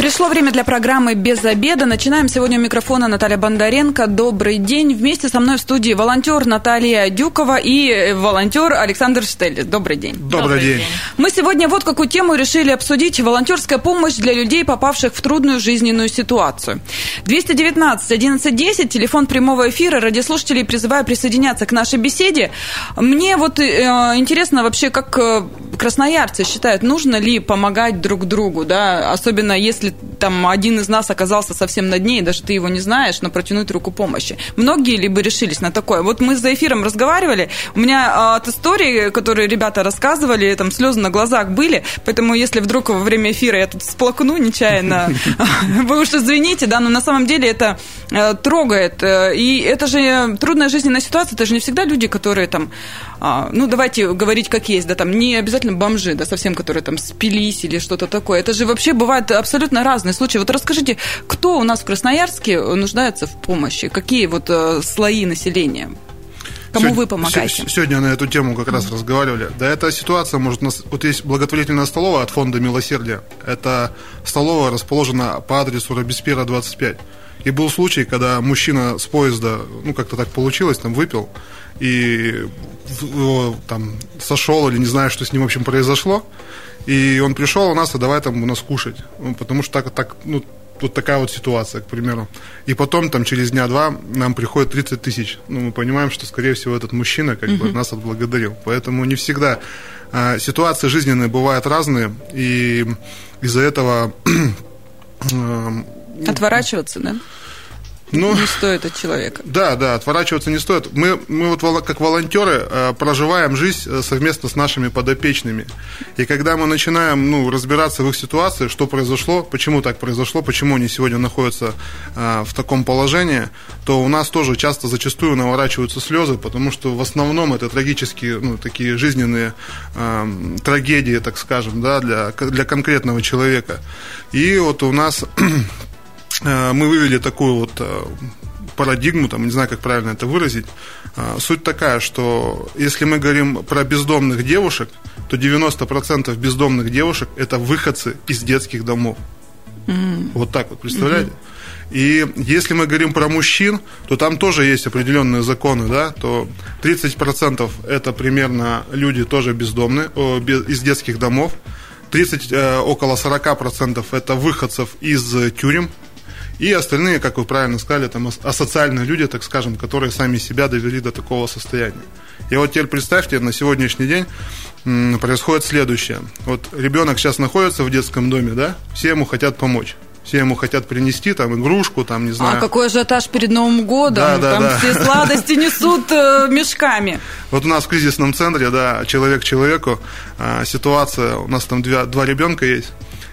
Пришло время для программы «Без обеда». Начинаем сегодня у микрофона Наталья Бондаренко. Добрый день. Вместе со мной в студии волонтер Наталья Дюкова и волонтер Александр Штеллис. Добрый день. Добрый, Добрый день. день. Мы сегодня вот какую тему решили обсудить. Волонтерская помощь для людей, попавших в трудную жизненную ситуацию. 219 1110, телефон прямого эфира. Радиослушателей призываю присоединяться к нашей беседе. Мне вот э, интересно вообще, как э, красноярцы считают, нужно ли помогать друг другу, да, особенно если там один из нас оказался совсем на дне, и даже ты его не знаешь, но протянуть руку помощи. Многие либо решились на такое. Вот мы за эфиром разговаривали, у меня а, от истории, которые ребята рассказывали, там слезы на глазах были, поэтому если вдруг во время эфира я тут сплакну нечаянно, вы уж извините, да, но на самом деле это э, трогает. Э, и это же трудная жизненная ситуация, это же не всегда люди, которые там, а, ну, давайте говорить как есть, да, там не обязательно бомжи, да, совсем, которые там спились или что-то такое. Это же вообще бывает абсолютно разные случаи. Вот расскажите, кто у нас в Красноярске нуждается в помощи? Какие вот э, слои населения? Кому сегодня, вы помогаете? Сегодня на эту тему как раз mm-hmm. разговаривали. Да, эта ситуация может... Нас, вот есть благотворительная столовая от фонда «Милосердие». Это столовая расположена по адресу Робеспьера, 25. И был случай, когда мужчина с поезда, ну, как-то так получилось, там, выпил, и его там сошел, или не знаю, что с ним, в общем, произошло. И он пришел у нас, а давай там у нас кушать. Ну, потому что так, так, ну, вот такая вот ситуация, к примеру. И потом, там, через дня два нам приходит 30 тысяч. Ну, мы понимаем, что, скорее всего, этот мужчина как бы нас отблагодарил. Поэтому не всегда а, ситуации жизненные бывают разные, и из-за этого... Отворачиваться, да? ну, не стоит от человека. Да, да, отворачиваться не стоит. Мы, мы вот как волонтеры э, проживаем жизнь э, совместно с нашими подопечными. И когда мы начинаем ну, разбираться в их ситуации, что произошло, почему так произошло, почему они сегодня находятся э, в таком положении, то у нас тоже часто зачастую наворачиваются слезы, потому что в основном это трагические, ну, такие жизненные э, трагедии, так скажем, да, для, для конкретного человека. И вот у нас мы вывели такую вот э, парадигму, там, не знаю, как правильно это выразить. Э, суть такая, что если мы говорим про бездомных девушек, то 90% бездомных девушек – это выходцы из детских домов. Mm-hmm. Вот так вот, представляете? Mm-hmm. И если мы говорим про мужчин, то там тоже есть определенные законы, да, то 30% это примерно люди тоже бездомные, из детских домов, 30, около 40% это выходцев из тюрем, и остальные, как вы правильно сказали, там асоциальные люди, так скажем, которые сами себя довели до такого состояния. И вот теперь представьте, на сегодняшний день происходит следующее. Вот ребенок сейчас находится в детском доме, да, все ему хотят помочь. Все ему хотят принести там игрушку, там, не знаю. А какой ажиотаж перед Новым годом? Да, да, там да. все сладости несут э, мешками. Вот у нас в кризисном центре, да, человек человеку, э, ситуация, у нас там два, два ребенка есть.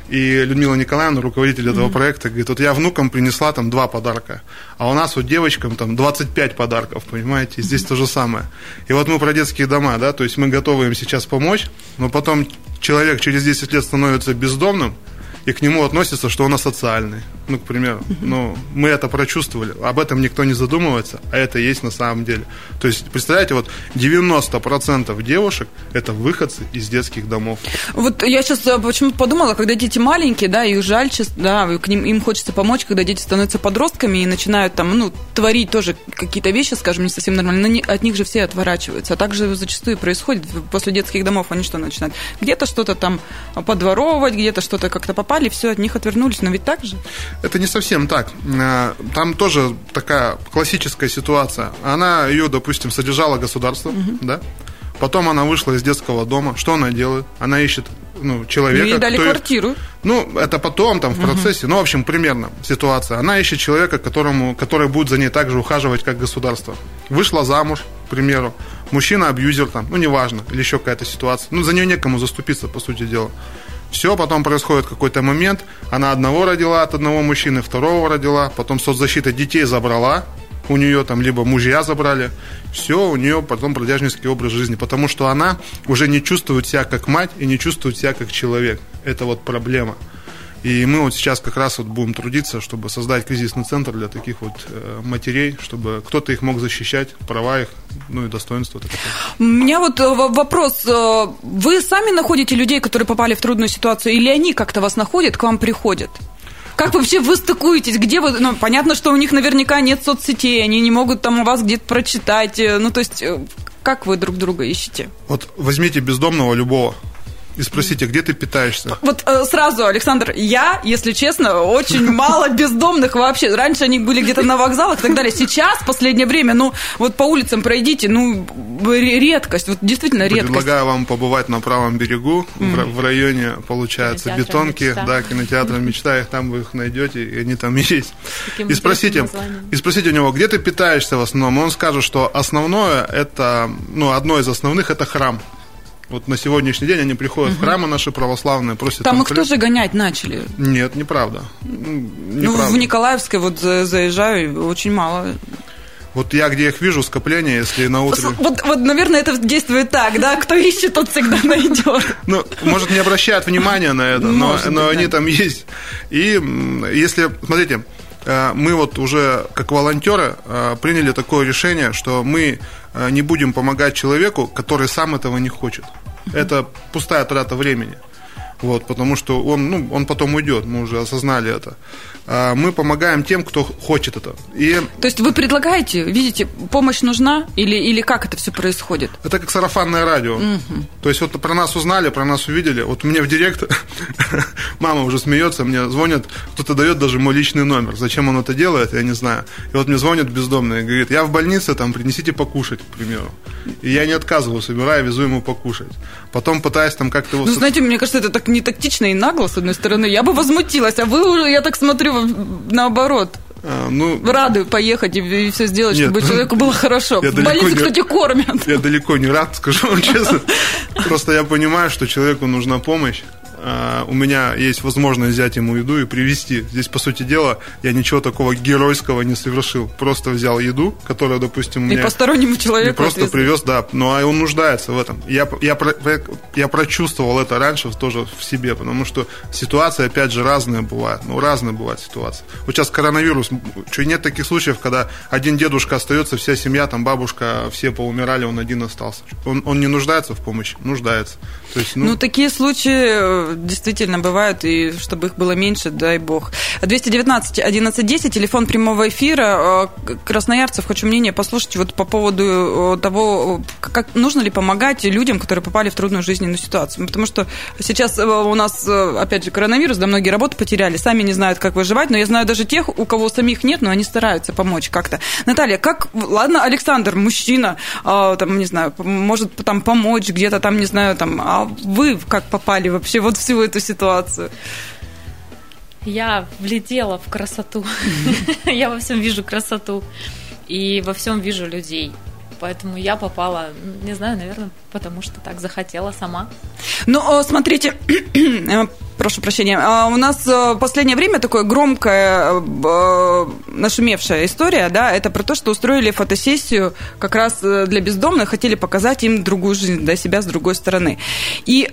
И Людмила Николаевна, руководитель этого mm-hmm. проекта, говорит, вот я внукам принесла там два подарка, а у нас вот девочкам там 25 подарков, понимаете, и здесь mm-hmm. то же самое. И вот мы про детские дома, да, то есть мы готовы им сейчас помочь, но потом человек через 10 лет становится бездомным, и к нему относится, что он асоциальный. Ну, к примеру. Ну, мы это прочувствовали. Об этом никто не задумывается, а это есть на самом деле. То есть, представляете, вот 90% девушек – это выходцы из детских домов. Вот я сейчас э, почему-то подумала, когда дети маленькие, да, их жаль, да, к ним им хочется помочь, когда дети становятся подростками и начинают там, ну, творить тоже какие-то вещи, скажем, не совсем нормально, от них же все отворачиваются. А также зачастую происходит после детских домов, они что начинают? Где-то что-то там подворовывать, где-то что-то как-то попали, все, от них отвернулись. Но ведь так же? Это не совсем так. Э, там тоже такая классическая ситуация. Она ее, допустим, содержала государство, угу. да? Потом она вышла из детского дома. Что она делает? Она ищет ну, человека. Ей дали квартиру. Ну, это потом, там, в процессе. Угу. Ну, в общем, примерно ситуация. Она ищет человека, которому, который будет за ней так же ухаживать, как государство. Вышла замуж, к примеру. Мужчина абьюзер там, ну, неважно, или еще какая-то ситуация. Ну, за нее некому заступиться, по сути дела. Все, потом происходит какой-то момент, она одного родила от одного мужчины, второго родила, потом соцзащита детей забрала, у нее там либо мужья забрали, все, у нее потом бродяжнический образ жизни, потому что она уже не чувствует себя как мать и не чувствует себя как человек. Это вот проблема. И мы вот сейчас как раз вот будем трудиться, чтобы создать кризисный центр для таких вот э, матерей, чтобы кто-то их мог защищать, права их, ну и достоинство. У меня вот э, вопрос. Э, вы сами находите людей, которые попали в трудную ситуацию, или они как-то вас находят, к вам приходят? Как вообще вы стыкуетесь? Где вы... Ну, понятно, что у них наверняка нет соцсетей, они не могут там у вас где-то прочитать. Ну, то есть, как вы друг друга ищете? Вот возьмите бездомного любого, и спросите, где ты питаешься? Вот э, сразу, Александр, я, если честно, очень мало бездомных вообще. Раньше они были где-то на вокзалах и так далее. Сейчас, в последнее время, ну, вот по улицам пройдите, ну, редкость, вот действительно редкость. Предлагаю вам побывать на правом берегу, mm-hmm. в, районе, получается, бетонки, мечта. да, кинотеатр мечта, их там вы их найдете, и они там есть. и спросите, и спросите у него, где ты питаешься в основном? Он скажет, что основное, это, ну, одно из основных, это храм. Вот на сегодняшний день они приходят угу. в храмы наши православные, просят... Там, там их хлеб. тоже гонять начали? Нет, неправда. неправда. Ну, в Николаевской вот заезжаю, очень мало. Вот я где их вижу, скопление, если на утро... Вот, вот, наверное, это действует так, да? Кто ищет, тот всегда найдет. Ну, может, не обращают внимания на это, но, но они там есть. И если, смотрите, э, мы вот уже как волонтеры э, приняли такое решение, что мы не будем помогать человеку, который сам этого не хочет. Это пустая трата времени. Вот, потому что он, ну, он потом уйдет, мы уже осознали это. А, мы помогаем тем, кто хочет это. И... То есть вы предлагаете, видите, помощь нужна или, или как это все происходит? Это как сарафанное радио. Угу. То есть вот про нас узнали, про нас увидели. Вот мне в директ мама уже смеется, мне звонят, кто-то дает даже мой личный номер. Зачем он это делает, я не знаю. И вот мне звонят бездомные, говорит, я в больнице, там, принесите покушать, к примеру. И я не отказываю, собираю, везу ему покушать. Потом пытаюсь там как-то его... Ну, знаете, мне кажется, это так не тактично и нагло, с одной стороны. Я бы возмутилась, а вы уже, я так смотрю, наоборот. А, ну, Рады поехать и, и все сделать, нет, чтобы человеку было хорошо. В больнице, не, кстати, кормят. Я далеко не рад, скажу вам честно. Просто я понимаю, что человеку нужна помощь. У меня есть возможность взять ему еду и привезти. Здесь, по сути дела, я ничего такого геройского не совершил. Просто взял еду, которая, допустим, мне... И постороннему человеку. Просто привез, да. Ну, а он нуждается в этом. Я, я, я прочувствовал это раньше тоже в себе, потому что ситуации, опять же, разные бывают. Ну, разные бывают ситуации. Вот сейчас коронавирус. Что, нет таких случаев, когда один дедушка остается, вся семья, там бабушка, все поумирали, он один остался. Он, он не нуждается в помощи? Нуждается. То есть, ну... ну, такие случаи действительно бывают, и чтобы их было меньше, дай бог. 219 1110, телефон прямого эфира. Э, красноярцев, хочу мнение послушать вот по поводу э, того, как нужно ли помогать людям, которые попали в трудную жизненную ситуацию. Потому что сейчас э, у нас, опять же, коронавирус, да, многие работы потеряли, сами не знают, как выживать, но я знаю даже тех, у кого самих нет, но они стараются помочь как-то. Наталья, как, ладно, Александр, мужчина, там, не знаю, может там помочь где-то там, не знаю, там, а вы как попали вообще вот всю эту ситуацию? Я влетела в красоту. Я во всем вижу красоту. И во всем вижу людей. Поэтому я попала, не знаю, наверное, потому что так захотела сама. Ну, смотрите, э, прошу прощения, а, у нас э, в последнее время такое громкая, э, нашумевшая история, да, это про то, что устроили фотосессию как раз для бездомных, хотели показать им другую жизнь, да, себя с другой стороны. И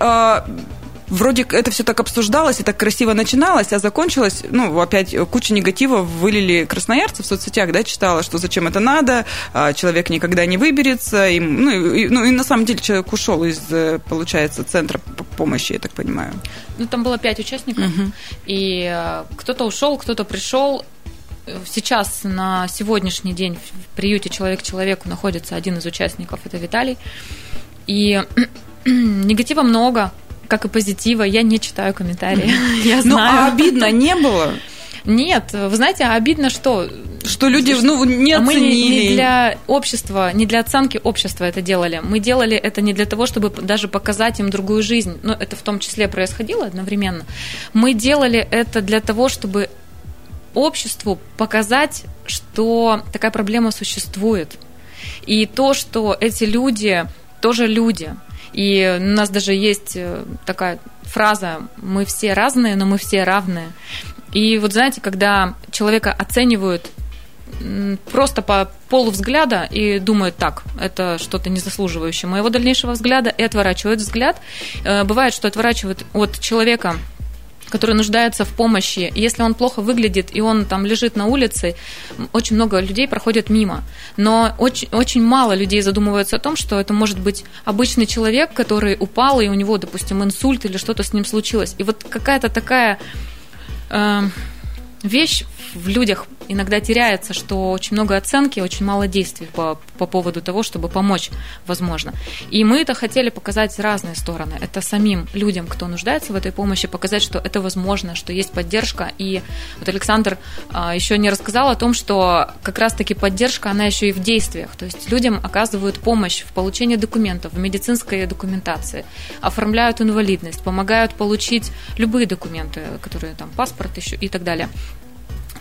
вроде это все так обсуждалось и так красиво начиналось, а закончилось, ну, опять куча негатива вылили красноярцы в соцсетях, да, читала, что зачем это надо, а, человек никогда не выберется, и, ну, и, ну, и на самом деле человек ушел из, э, получается, центра помощи, я так понимаю. Ну, там было пять участников, угу. и э, кто-то ушел, кто-то пришел, Сейчас на сегодняшний день в приюте «Человек человеку» находится один из участников, это Виталий. И негатива много, как и позитива, я не читаю комментарии. Я ну, знаю. Ну, а обидно не было? Нет, вы знаете, а обидно что? Что люди ну, не оценили. А мы не, не для общества, не для оценки общества это делали. Мы делали это не для того, чтобы даже показать им другую жизнь. Но это в том числе происходило одновременно. Мы делали это для того, чтобы обществу показать, что такая проблема существует. И то, что эти люди тоже люди – и у нас даже есть э, такая фраза «мы все разные, но мы все равные». И вот знаете, когда человека оценивают просто по полу взгляда и думают так, это что-то не заслуживающее моего дальнейшего взгляда, и отворачивают взгляд. Э, бывает, что отворачивают от человека, который нуждается в помощи. Если он плохо выглядит и он там лежит на улице, очень много людей проходят мимо. Но очень, очень мало людей задумываются о том, что это может быть обычный человек, который упал, и у него, допустим, инсульт или что-то с ним случилось. И вот какая-то такая э, вещь в людях иногда теряется, что очень много оценки, очень мало действий по, по поводу того, чтобы помочь, возможно. И мы это хотели показать с разные стороны. Это самим людям, кто нуждается в этой помощи, показать, что это возможно, что есть поддержка. И вот Александр а, еще не рассказал о том, что как раз-таки поддержка, она еще и в действиях. То есть людям оказывают помощь в получении документов, в медицинской документации, оформляют инвалидность, помогают получить любые документы, которые там паспорт еще и так далее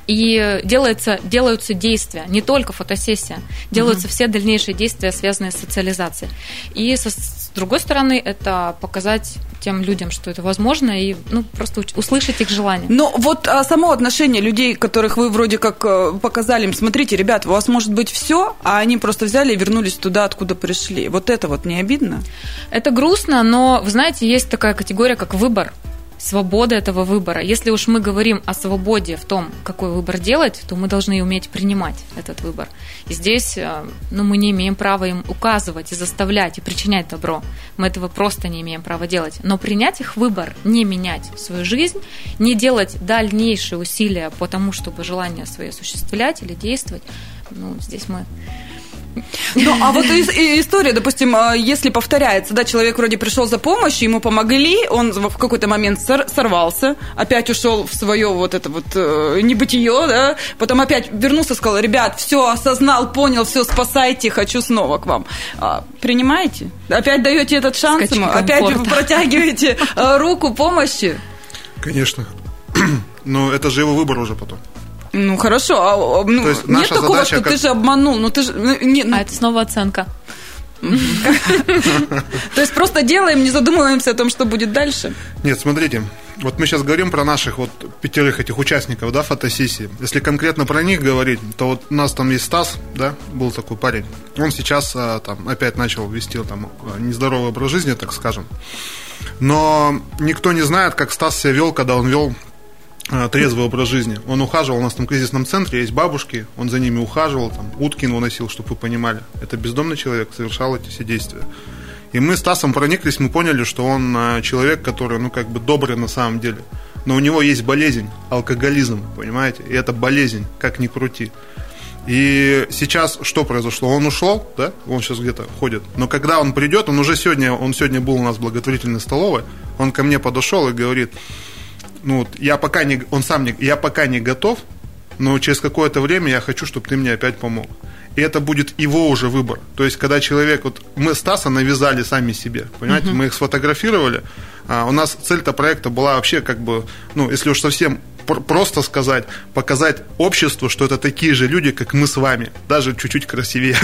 и делается, делаются действия, не только фотосессия, делаются угу. все дальнейшие действия, связанные с социализацией. И со, с другой стороны, это показать тем людям, что это возможно, и ну, просто услышать их желание. Но вот а, само отношение людей, которых вы вроде как э, показали им, смотрите, ребят, у вас может быть все, а они просто взяли и вернулись туда, откуда пришли. Вот это вот не обидно? Это грустно, но, вы знаете, есть такая категория, как выбор свобода этого выбора. Если уж мы говорим о свободе в том, какой выбор делать, то мы должны уметь принимать этот выбор. И здесь э, ну, мы не имеем права им указывать и заставлять, и причинять добро. Мы этого просто не имеем права делать. Но принять их выбор, не менять свою жизнь, не делать дальнейшие усилия по тому, чтобы желание свои осуществлять или действовать, ну, здесь мы ну, а вот история, допустим, а, если повторяется, да, человек вроде пришел за помощью, ему помогли, он в какой-то момент сорвался, опять ушел в свое вот это вот э, небытие, да, потом опять вернулся, сказал, ребят, все, осознал, понял, все, спасайте, хочу снова к вам. А, принимаете? Опять даете этот шанс ему? Опять протягиваете э, руку помощи? Конечно. Но это же его выбор уже потом. Ну хорошо, а, а ну, То есть нет такого, задача, что как... ты же обманул, ну ты же... Ну, не, ну... А это снова оценка. То есть просто делаем, не задумываемся о том, что будет дальше? Нет, смотрите, вот мы сейчас говорим про наших вот пятерых этих участников, да, фотосессии. Если конкретно про них говорить, то вот у нас там есть Стас, да, был такой парень. Он сейчас а, там опять начал вести там нездоровый образ жизни, так скажем. Но никто не знает, как Стас себя вел, когда он вел трезвый образ жизни. Он ухаживал, у нас там в кризисном центре есть бабушки, он за ними ухаживал, там, Уткин выносил, чтобы вы понимали. Это бездомный человек, совершал эти все действия. И мы с Тасом прониклись, мы поняли, что он э, человек, который, ну, как бы добрый на самом деле. Но у него есть болезнь, алкоголизм, понимаете? И это болезнь, как ни крути. И сейчас что произошло? Он ушел, да? Он сейчас где-то ходит. Но когда он придет, он уже сегодня, он сегодня был у нас в благотворительной столовой, он ко мне подошел и говорит, ну, вот, я пока не, он сам не, я пока не готов, но через какое-то время я хочу, чтобы ты мне опять помог. И это будет его уже выбор. То есть, когда человек, вот мы Стаса навязали сами себе, понимаете, uh-huh. мы их сфотографировали. А у нас цель-то проекта была вообще как бы, ну, если уж совсем просто сказать, показать обществу, что это такие же люди, как мы с вами, даже чуть-чуть красивее.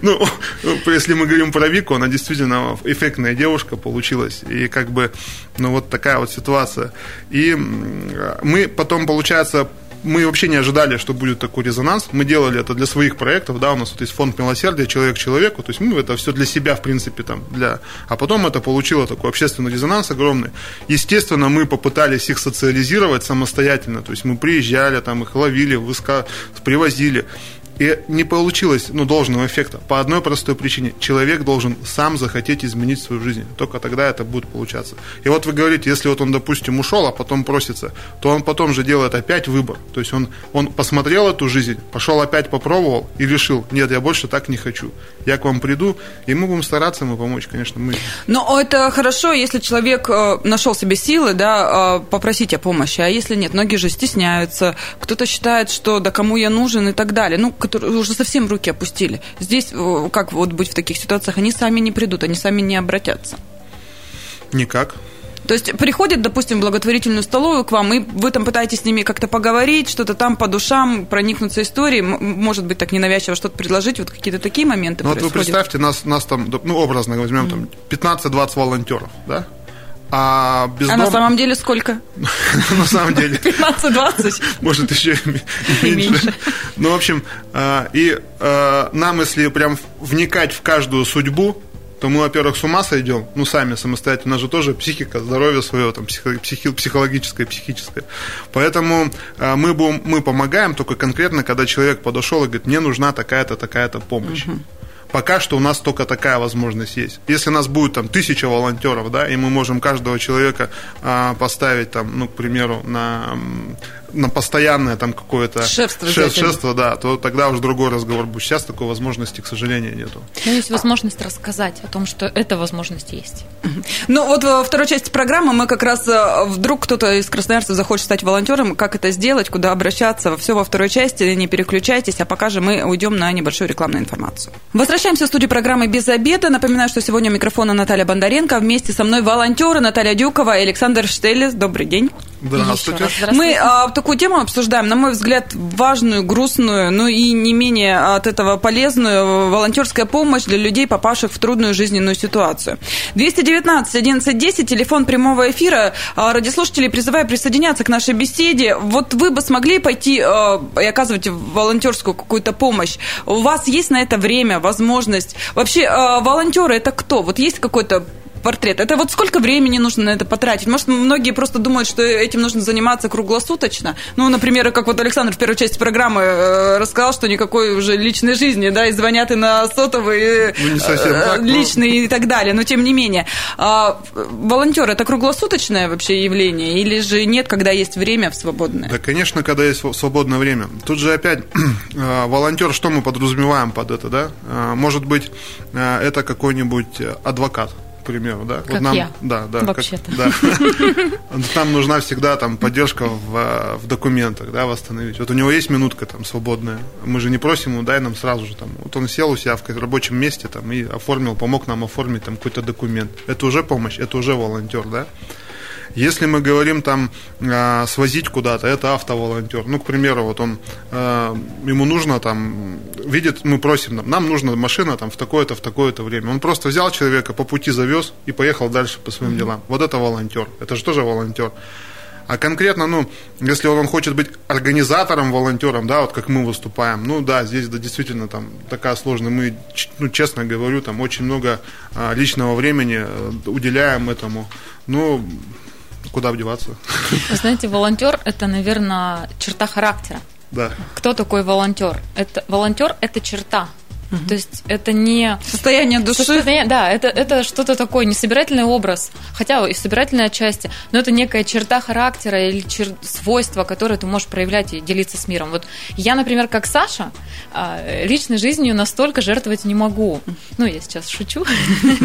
Ну, если мы говорим про Вику, она действительно эффектная девушка получилась. И как бы, ну, вот такая вот ситуация. И мы потом, получается, мы вообще не ожидали, что будет такой резонанс. Мы делали это для своих проектов, да, у нас вот есть фонд милосердия, человек человеку, то есть мы это все для себя, в принципе, там, для... А потом это получило такой общественный резонанс огромный. Естественно, мы попытались их социализировать самостоятельно, то есть мы приезжали, там, их ловили, выска... привозили. И не получилось ну, должного эффекта по одной простой причине. Человек должен сам захотеть изменить свою жизнь. Только тогда это будет получаться. И вот вы говорите, если вот он, допустим, ушел, а потом просится, то он потом же делает опять выбор. То есть он, он посмотрел эту жизнь, пошел опять попробовал и решил, нет, я больше так не хочу. Я к вам приду, и мы будем стараться ему помочь, конечно. Мы... Но это хорошо, если человек э, нашел себе силы, да, э, попросить о помощи. А если нет, многие же стесняются. Кто-то считает, что да кому я нужен и так далее. Ну, которые уже совсем руки опустили. Здесь э, как вот быть в таких ситуациях? Они сами не придут, они сами не обратятся. Никак. То есть приходят, допустим, в благотворительную столовую к вам, и вы там пытаетесь с ними как-то поговорить, что-то там по душам, проникнуться историей, может быть, так ненавязчиво что-то предложить, вот какие-то такие моменты Ну вот вы представьте, нас, нас там, ну, образно возьмем, там 15-20 волонтеров, да? А, бездом... а на самом деле сколько? На самом деле... 15-20? Может, еще меньше. Ну, в общем, а, и а, нам, если прям вникать в каждую судьбу, то мы, во-первых, с ума сойдем, ну, сами самостоятельно, у нас же тоже психика, здоровье свое, там, психи, психологическое, психическое. Поэтому э, мы, будем, мы помогаем только конкретно, когда человек подошел и говорит, мне нужна такая-то, такая-то помощь. Угу. Пока что у нас только такая возможность есть. Если у нас будет там тысяча волонтеров, да, и мы можем каждого человека а, поставить там, ну, к примеру, на на постоянное там какое-то шефство, шеф, шефство, да, то тогда уже другой разговор будет. Сейчас такой возможности, к сожалению, нету. Но есть возможность рассказать о том, что эта возможность есть. Ну вот во второй части программы мы как раз э, вдруг кто-то из красноярцев захочет стать волонтером, как это сделать, куда обращаться, все во второй части, не переключайтесь, а пока же мы уйдем на небольшую рекламную информацию. Возвращаемся в студию программы «Без обеда». Напоминаю, что сегодня у микрофона Наталья Бондаренко, вместе со мной волонтеры Наталья Дюкова и Александр Штелес. Добрый день. Здравствуйте. Здравствуйте. Мы а, такую тему обсуждаем, на мой взгляд, важную, грустную, но и не менее от этого полезную волонтерская помощь для людей, попавших в трудную жизненную ситуацию. 219 11 10, телефон прямого эфира. А, радиослушатели призываю присоединяться к нашей беседе. Вот вы бы смогли пойти а, и оказывать волонтерскую какую-то помощь. У вас есть на это время, возможность? Вообще, а, волонтеры это кто? Вот есть какой-то портрет. Это вот сколько времени нужно на это потратить? Может, многие просто думают, что этим нужно заниматься круглосуточно. Ну, например, как вот Александр в первой части программы э, рассказал, что никакой уже личной жизни, да, и звонят и на сотовый, ну, э, так, личный но... и так далее. Но тем не менее. А, волонтер это круглосуточное вообще явление или же нет, когда есть время в свободное? Да, конечно, когда есть свободное время. Тут же опять э, волонтер, что мы подразумеваем под это, да? Может быть, это какой-нибудь адвокат к примеру, да. Как вот нам, я. Да, да. Вообще-то. Да. Нам нужна всегда там поддержка в, в документах, да, восстановить. Вот у него есть минутка там свободная. Мы же не просим ему, дай нам сразу же там. Вот он сел у себя в рабочем месте там и оформил, помог нам оформить там какой-то документ. Это уже помощь, это уже волонтер, да. Если мы говорим там э, свозить куда-то, это автоволонтер. Ну, к примеру, вот он, э, ему нужно там, видит, мы просим, нам, нам нужна машина там в такое-то, в такое-то время. Он просто взял человека, по пути завез и поехал дальше по своим делам. Вот это волонтер. Это же тоже волонтер. А конкретно, ну, если он хочет быть организатором, волонтером, да, вот как мы выступаем, ну да, здесь да, действительно там такая сложная. Мы, ну, честно говорю, там очень много а, личного времени э, уделяем этому. Ну, куда вдеваться. Вы знаете, волонтер это, наверное, черта характера. Да. Кто такой волонтер? Это волонтер это черта. Угу. То есть это не состояние души. Состояние, да, это, это что-то такое, не собирательный образ, хотя и собирательная часть, но это некая черта характера или чер... свойство, которое ты можешь проявлять и делиться с миром. Вот я, например, как Саша, а, личной жизнью настолько жертвовать не могу. Ну, я сейчас шучу.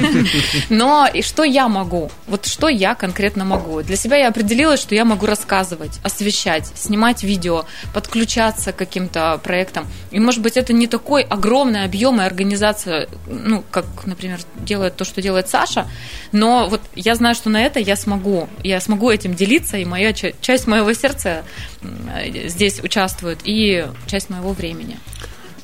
Но и что я могу? Вот что я конкретно могу? Для себя я определилась, что я могу рассказывать, освещать, снимать видео, подключаться к каким-то проектам. И, может быть, это не такой огромный объем объемы организация, ну, как, например, делает то, что делает Саша, но вот я знаю, что на это я смогу, я смогу этим делиться, и моя часть моего сердца здесь участвует, и часть моего времени.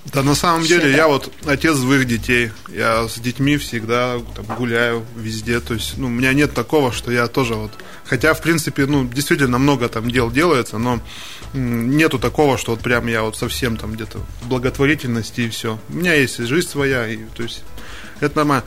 Да, на самом деле, я вот отец двоих детей. Я с детьми всегда там, гуляю везде. То есть, ну, у меня нет такого, что я тоже вот. Хотя, в принципе, ну, действительно много там дел делается, но нету такого, что вот прям я вот совсем там где-то в благотворительности и все. У меня есть жизнь своя, и то есть это нормально.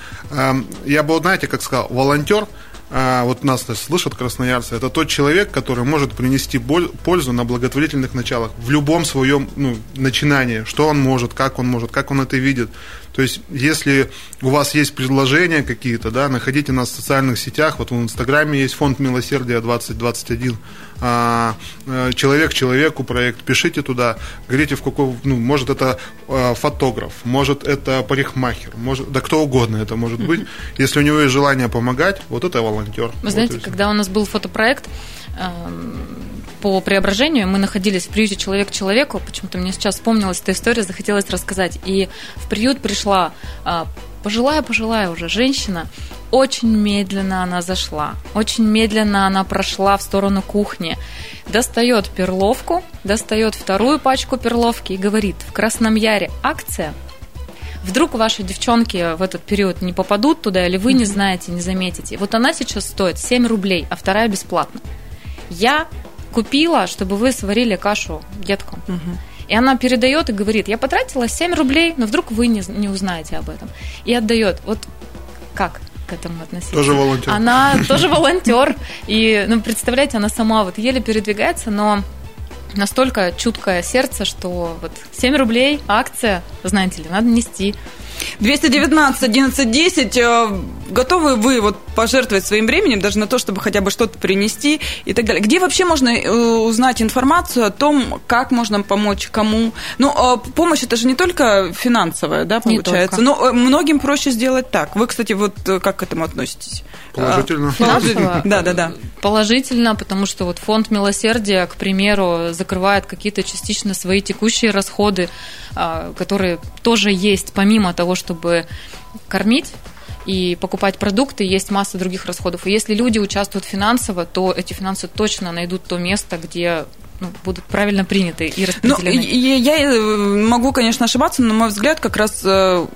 Я бы, знаете, как сказал, волонтер – а, вот нас слышат красноярцы, это тот человек, который может принести пользу на благотворительных началах в любом своем ну, начинании, что он может, как он может, как он это видит. То есть, если у вас есть предложения какие-то, да, находите нас в социальных сетях, вот в Инстаграме есть фонд милосердия 2021, а, э, человек человеку проект, пишите туда, говорите в какой, ну, может это а, фотограф, может это парикмахер, может, да кто угодно это может быть. Если у него есть желание помогать, вот это волонтер. Вы вот знаете, когда у нас был фотопроект, эм, по преображению мы находились в приюте «Человек человеку». Почему-то мне сейчас вспомнилась эта история, захотелось рассказать. И в приют пришла пожилая-пожилая уже женщина. Очень медленно она зашла, очень медленно она прошла в сторону кухни. Достает перловку, достает вторую пачку перловки и говорит, в Красном Яре акция – Вдруг ваши девчонки в этот период не попадут туда, или вы не знаете, не заметите. Вот она сейчас стоит 7 рублей, а вторая бесплатно. Я купила, чтобы вы сварили кашу деткам. Угу. И она передает и говорит, я потратила 7 рублей, но вдруг вы не, не узнаете об этом. И отдает. Вот как к этому относиться. Тоже волонтер. Она тоже волонтер. И, ну, представляете, она сама вот еле передвигается, но настолько чуткое сердце, что вот 7 рублей, акция, знаете ли, надо нести. 219 11 10. Готовы вы вот пожертвовать своим временем даже на то, чтобы хотя бы что-то принести и так далее? Где вообще можно э, узнать информацию о том, как можно помочь, кому? Ну, а помощь это же не только финансовая, да, получается. Но э, многим проще сделать так. Вы, кстати, вот э, как к этому относитесь? Положительно. Финансово? Да, да, да. Положительно, потому что вот фонд милосердия, к примеру, закрывает какие-то частично свои текущие расходы, а, которые тоже есть, помимо того, чтобы кормить и покупать продукты, есть масса других расходов. И если люди участвуют финансово, то эти финансы точно найдут то место, где ну, будут правильно приняты и ну, распределены. Ну, я, я могу, конечно, ошибаться, но, на мой взгляд, как раз э,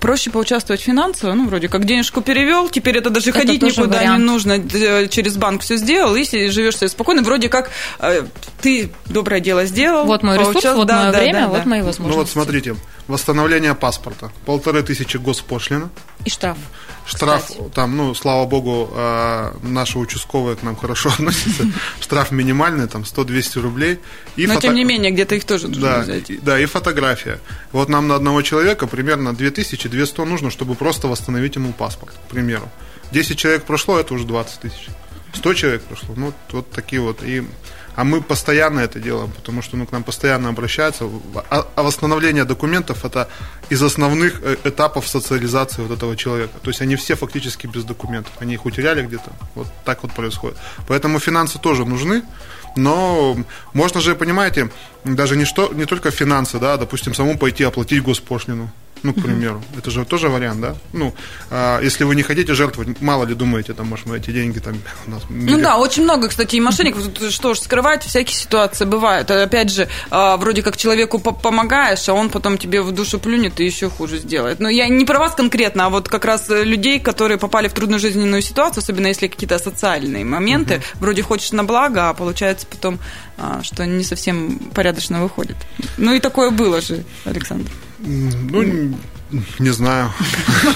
проще поучаствовать финансово. Ну, вроде как денежку перевел, теперь это даже это ходить никуда вариант. не нужно, э, через банк все сделал, и живешь себе спокойно. Вроде как э, ты доброе дело сделал. Вот мой ресурс, вот да, мое да, время, да, вот да. мои возможности. Ну вот смотрите, восстановление паспорта, полторы тысячи госпошлина. И штраф. Штраф кстати. там, ну, слава богу, а, наши участковые к нам хорошо относятся. Штраф минимальный, там, 100-200 рублей. И Но, фото... тем не менее, где-то их тоже нужно да, взять. И, да, и фотография. Вот нам на одного человека примерно 2000-200 нужно, чтобы просто восстановить ему паспорт, к примеру. 10 человек прошло, это уже 20 тысяч. 100 человек прошло, ну, вот такие вот. И а мы постоянно это делаем, потому что ну, к нам постоянно обращаются. А, а восстановление документов – это из основных э, этапов социализации вот этого человека. То есть они все фактически без документов. Они их утеряли где-то. Вот так вот происходит. Поэтому финансы тоже нужны. Но можно же, понимаете, даже не, что, не только финансы, да, допустим, самому пойти оплатить госпошлину ну, к примеру. Угу. Это же тоже вариант, да? Ну, а, если вы не хотите жертвовать, мало ли думаете, там, может, мы эти деньги там у нас... Ну да, очень много, кстати, и мошенников, что ж, скрывать всякие ситуации бывают. Опять же, а, вроде как человеку помогаешь, а он потом тебе в душу плюнет и еще хуже сделает. Но я не про вас конкретно, а вот как раз людей, которые попали в трудную жизненную ситуацию, особенно если какие-то социальные моменты, угу. вроде хочешь на благо, а получается потом, а, что не совсем порядочно выходит. Ну и такое было же, Александр. Ну, не знаю.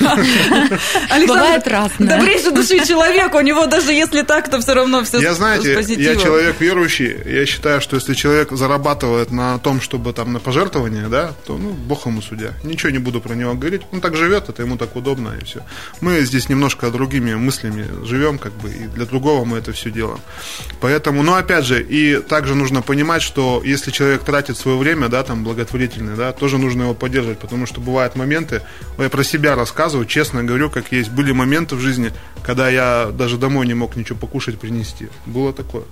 Бывает разное. Добрейший души человек, у него даже если так, то все равно все Я, знаете, я человек верующий, я считаю, что если человек зарабатывает на том, чтобы там на пожертвование, да, то, ну, бог ему судья. Ничего не буду про него говорить. Он так живет, это ему так удобно, и все. Мы здесь немножко другими мыслями живем, как бы, и для другого мы это все делаем. Поэтому, ну, опять же, и также нужно понимать, что если человек тратит свое время, да, там, благотворительное, да, тоже нужно его поддерживать, потому что бывают моменты, моменты, я про себя рассказываю, честно говорю, как есть. Были моменты в жизни, когда я даже домой не мог ничего покушать принести. Было такое.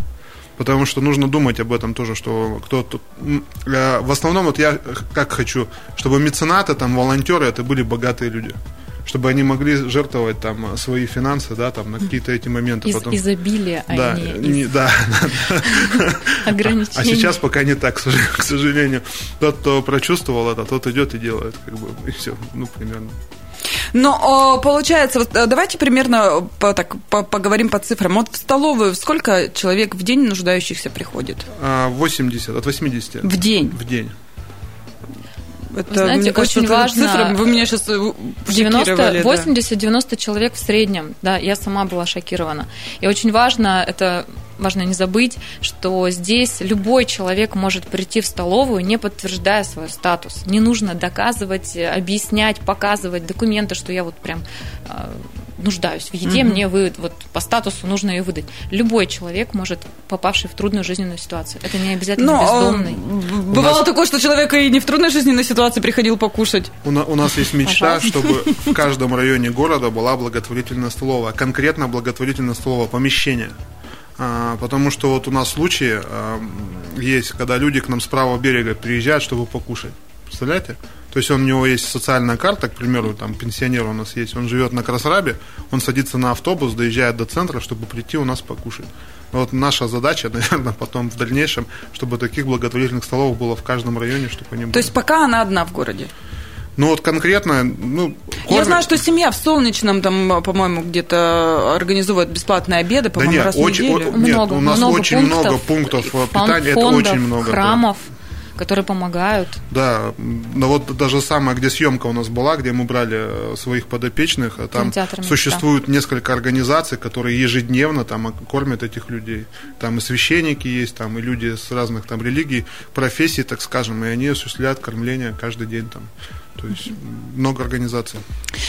Потому что нужно думать об этом тоже, что кто тут... Э, в основном вот я как хочу, чтобы меценаты, там, волонтеры, это были богатые люди чтобы они могли жертвовать там свои финансы, да, там на какие-то эти моменты. Из потом. изобилия, а да, не, не из... да, ограничений. А сейчас пока не так, к сожалению. Тот, кто прочувствовал это, тот идет и делает, как бы, и все, ну, примерно. Но получается, вот, э, давайте примерно по, так, по, поговорим по цифрам. Вот в столовую сколько человек в день нуждающихся приходит? 80, от 80. В день? В день. Это, знаете, кажется, очень важно. Цифры, вы меня сейчас 80-90 да. человек в среднем. Да, я сама была шокирована. И очень важно, это важно не забыть, что здесь любой человек может прийти в столовую, не подтверждая свой статус. Не нужно доказывать, объяснять, показывать документы, что я вот прям а, нуждаюсь в еде, угу. мне вы вот по статусу нужно ее выдать. Любой человек может, попавший в трудную жизненную ситуацию. Это не обязательно Но, бездомный. Бывало нас... такое, что человек и не в трудной жизненной ситуации приходил покушать. У, на, у нас есть мечта, чтобы в каждом районе города была благотворительная столовая, конкретно благотворительная столовая, помещение. А, потому что вот у нас случаи а, есть, когда люди к нам с правого берега приезжают, чтобы покушать. Представляете? То есть он, у него есть социальная карта, к примеру, там пенсионер у нас есть, он живет на Красрабе, он садится на автобус, доезжает до центра, чтобы прийти у нас покушать. Вот наша задача, наверное, потом в дальнейшем, чтобы таких благотворительных столов было в каждом районе, чтобы они были. То есть пока она одна в городе? Ну вот конкретно, ну... Кормят... Я знаю, что семья в Солнечном, там, по-моему, где-то организует бесплатные обеды, по-моему, да нет, раз очень, в неделю. О, нет, много, у нас много очень пунктов, много пунктов питания, фондов, это очень много. храмов. Да. Которые помогают. Да, но вот даже самое, где съемка у нас была, где мы брали своих подопечных, там существует несколько организаций, которые ежедневно там кормят этих людей. Там и священники есть, там и люди с разных там религий, профессий, так скажем, и они осуществляют кормление каждый день там. То есть много организаций.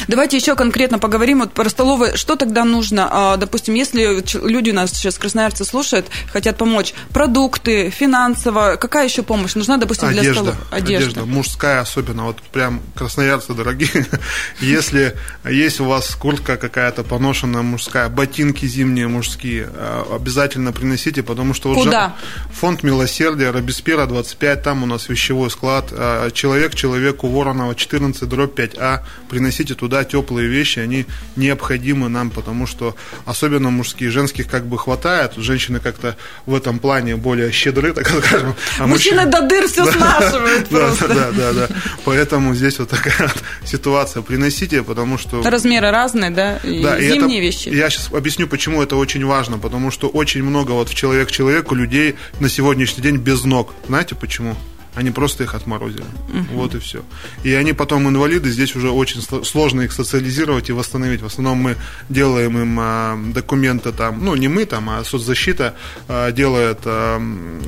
Давайте еще конкретно поговорим вот про столовые. Что тогда нужно? А, допустим, если люди у нас сейчас, красноярцы, слушают, хотят помочь. Продукты, финансово. Какая еще помощь нужна, допустим, для одежда, столов? Одежда. Одежда. Мужская особенно. Вот прям красноярцы дорогие. Если есть у вас куртка какая-то поношенная мужская, ботинки зимние мужские, а, обязательно приносите, потому что... Куда? Фонд милосердия, Робеспьера 25, там у нас вещевой склад. А, человек человеку Воронова 14 дробь 5А, приносите туда теплые вещи, они необходимы нам, потому что особенно мужские, женских как бы хватает, женщины как-то в этом плане более щедры, так скажем. А Мужчины до дыр все просто. Да, да, да, Поэтому здесь вот такая ситуация. Приносите, потому что... Размеры разные, да? да, зимние вещи. Я сейчас объясню, почему это очень важно, потому что очень много вот в человек человеку людей на сегодняшний день без ног. Знаете почему? Они просто их отморозили. Угу. Вот и все. И они потом инвалиды, здесь уже очень сложно их социализировать и восстановить. В основном мы делаем им а, документы там, ну не мы там, а соцзащита а, делает а,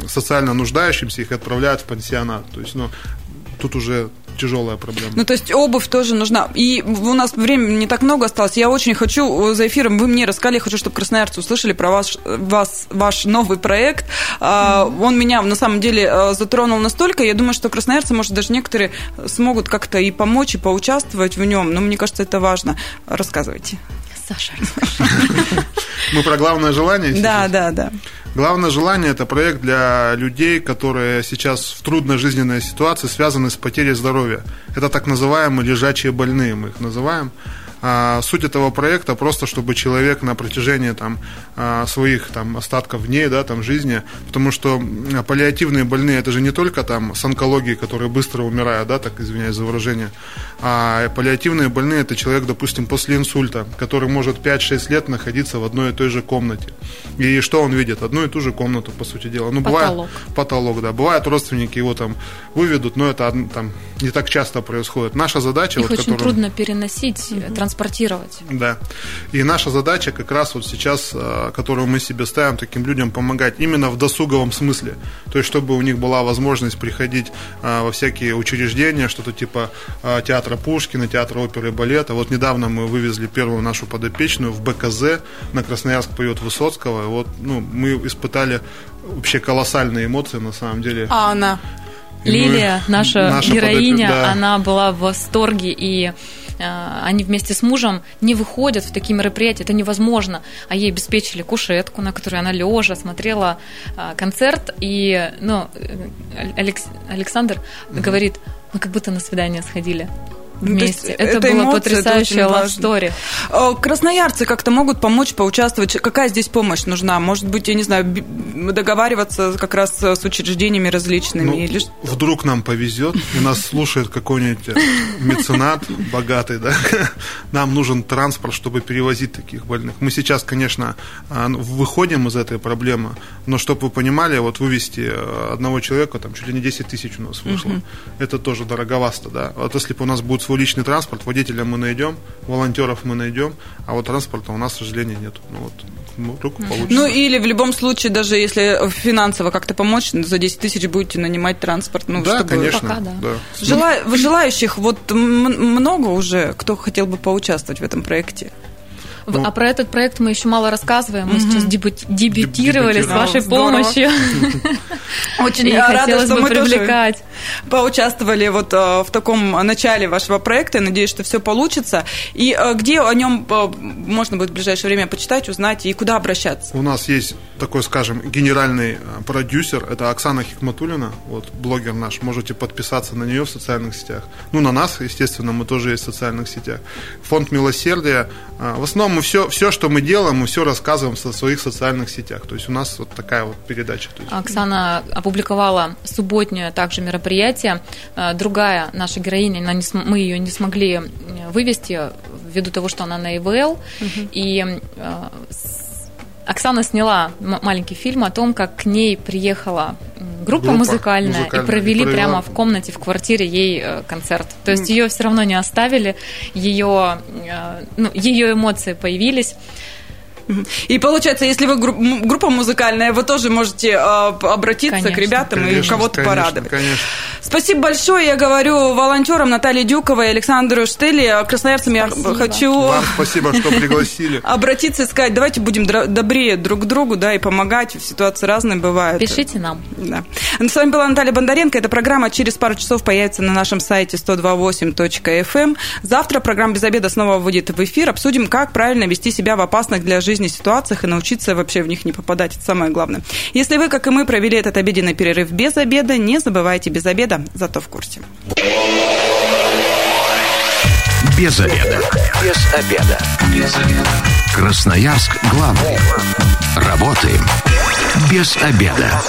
социально нуждающимся, их отправляют в пансионат. То есть, ну, тут уже тяжелая проблема. Ну, то есть обувь тоже нужна. И у нас времени не так много осталось. Я очень хочу за эфиром, вы мне рассказали, хочу, чтобы красноярцы услышали про ваш, вас, ваш новый проект. Mm-hmm. Он меня, на самом деле, э, затронул настолько. Я думаю, что красноярцы, может, даже некоторые смогут как-то и помочь, и поучаствовать в нем. Но мне кажется, это важно. Рассказывайте. Саша, Мы про главное желание? Да, да, да. Главное желание – это проект для людей, которые сейчас в трудной жизненной ситуации связаны с потерей здоровья. Это так называемые лежачие больные, мы их называем. А, суть этого проекта просто, чтобы человек на протяжении там, а, своих там, остатков дней, да, там, жизни, потому что паллиативные больные это же не только там, с онкологией, которые быстро умирают, да, так извиняюсь за выражение, а паллиативные больные это человек, допустим, после инсульта, который может 5-6 лет находиться в одной и той же комнате. И что он видит? Одну и ту же комнату, по сути дела. Ну, потолок. Бывает, потолок, да. Бывают родственники его там выведут, но это там не так часто происходит. Наша задача... Их вот, очень которую... трудно переносить, угу транспортировать. Да. И наша задача как раз вот сейчас, э, которую мы себе ставим, таким людям помогать именно в досуговом смысле. То есть, чтобы у них была возможность приходить э, во всякие учреждения, что-то типа э, театра Пушкина, театра оперы и балета. Вот недавно мы вывезли первую нашу подопечную в БКЗ, на Красноярск поет Высоцкого. И вот ну, мы испытали вообще колоссальные эмоции на самом деле. А она? Лилия, наша, наша героиня, да. она была в восторге и они вместе с мужем не выходят в такие мероприятия, это невозможно. А ей обеспечили кушетку, на которой она лежа смотрела а, концерт, и ну, Алекс, Александр угу. говорит, мы как будто на свидание сходили вместе. Ну, это, это была потрясающая лав-стори. Э, красноярцы как-то могут помочь, поучаствовать. Какая здесь помощь нужна? Может быть, я не знаю, договариваться как раз с учреждениями различными? Ну, или... Вдруг нам повезет, и нас слушает какой-нибудь э, меценат богатый, да? Нам нужен транспорт, чтобы перевозить таких больных. Мы сейчас, конечно, э, выходим из этой проблемы, но чтобы вы понимали, вот вывести одного человека, там чуть ли не 10 тысяч у нас вышло. Это тоже дороговасто, да? Вот если бы у нас будет свой личный транспорт, водителя мы найдем, волонтеров мы найдем, а вот транспорта у нас, к сожалению, нет. Ну вот, ну, получится. Ну или в любом случае, даже если финансово как-то помочь, за 10 тысяч будете нанимать транспорт. Ну, да, чтобы... конечно. Пока, да. Да. Жела... Желающих вот много уже, кто хотел бы поучаствовать в этом проекте? Ну, а про этот проект мы еще мало рассказываем. Мы угу. сейчас дебютировали с вашей помощью. Очень рада, что мы привлекать. поучаствовали вот э, в таком начале вашего проекта. Надеюсь, что все получится. И э, где о нем э, можно будет в ближайшее время почитать, узнать и куда обращаться? У нас есть такой, скажем, генеральный продюсер. Это Оксана Хикматулина, вот блогер наш. Можете подписаться на нее в социальных сетях. Ну, на нас, естественно, мы тоже есть в социальных сетях. Фонд милосердия. В основном мы все, все, что мы делаем, мы все рассказываем в своих социальных сетях. То есть у нас вот такая вот передача. Оксана опубликовала субботнее также мероприятие. Э, другая наша героиня, она не, мы ее не смогли вывести ввиду того, что она на ИВЛ. Угу. И э, Оксана сняла маленький фильм о том, как к ней приехала группа, группа музыкальная, музыкальная, и провели и прямо в комнате, в квартире ей э, концерт. То есть ее все равно не оставили, ее, э, ну, ее эмоции появились. И получается, если вы группа музыкальная, вы тоже можете э, обратиться конечно. к ребятам конечно, и кого-то порадовать. Конечно. Спасибо большое. Я говорю волонтерам Наталье Дюковой и Александру Штели. Красноярцам спасибо. я хочу... Вам спасибо, что пригласили. Обратиться и сказать, давайте будем добрее друг к другу, да, и помогать. Ситуации разные бывают. Пишите нам. Да. С вами была Наталья Бондаренко. Эта программа через пару часов появится на нашем сайте 128.fm. Эм. Завтра программа «Без обеда» снова выйдет в эфир. Обсудим, как правильно вести себя в опасных для жизни ситуациях и научиться вообще в них не попадать. Это самое главное. Если вы, как и мы, провели этот обеденный перерыв без обеда, не забывайте без обеда, зато в курсе. Без обеда. Без обеда. Без обеда. Красноярск главный. Работаем без обеда.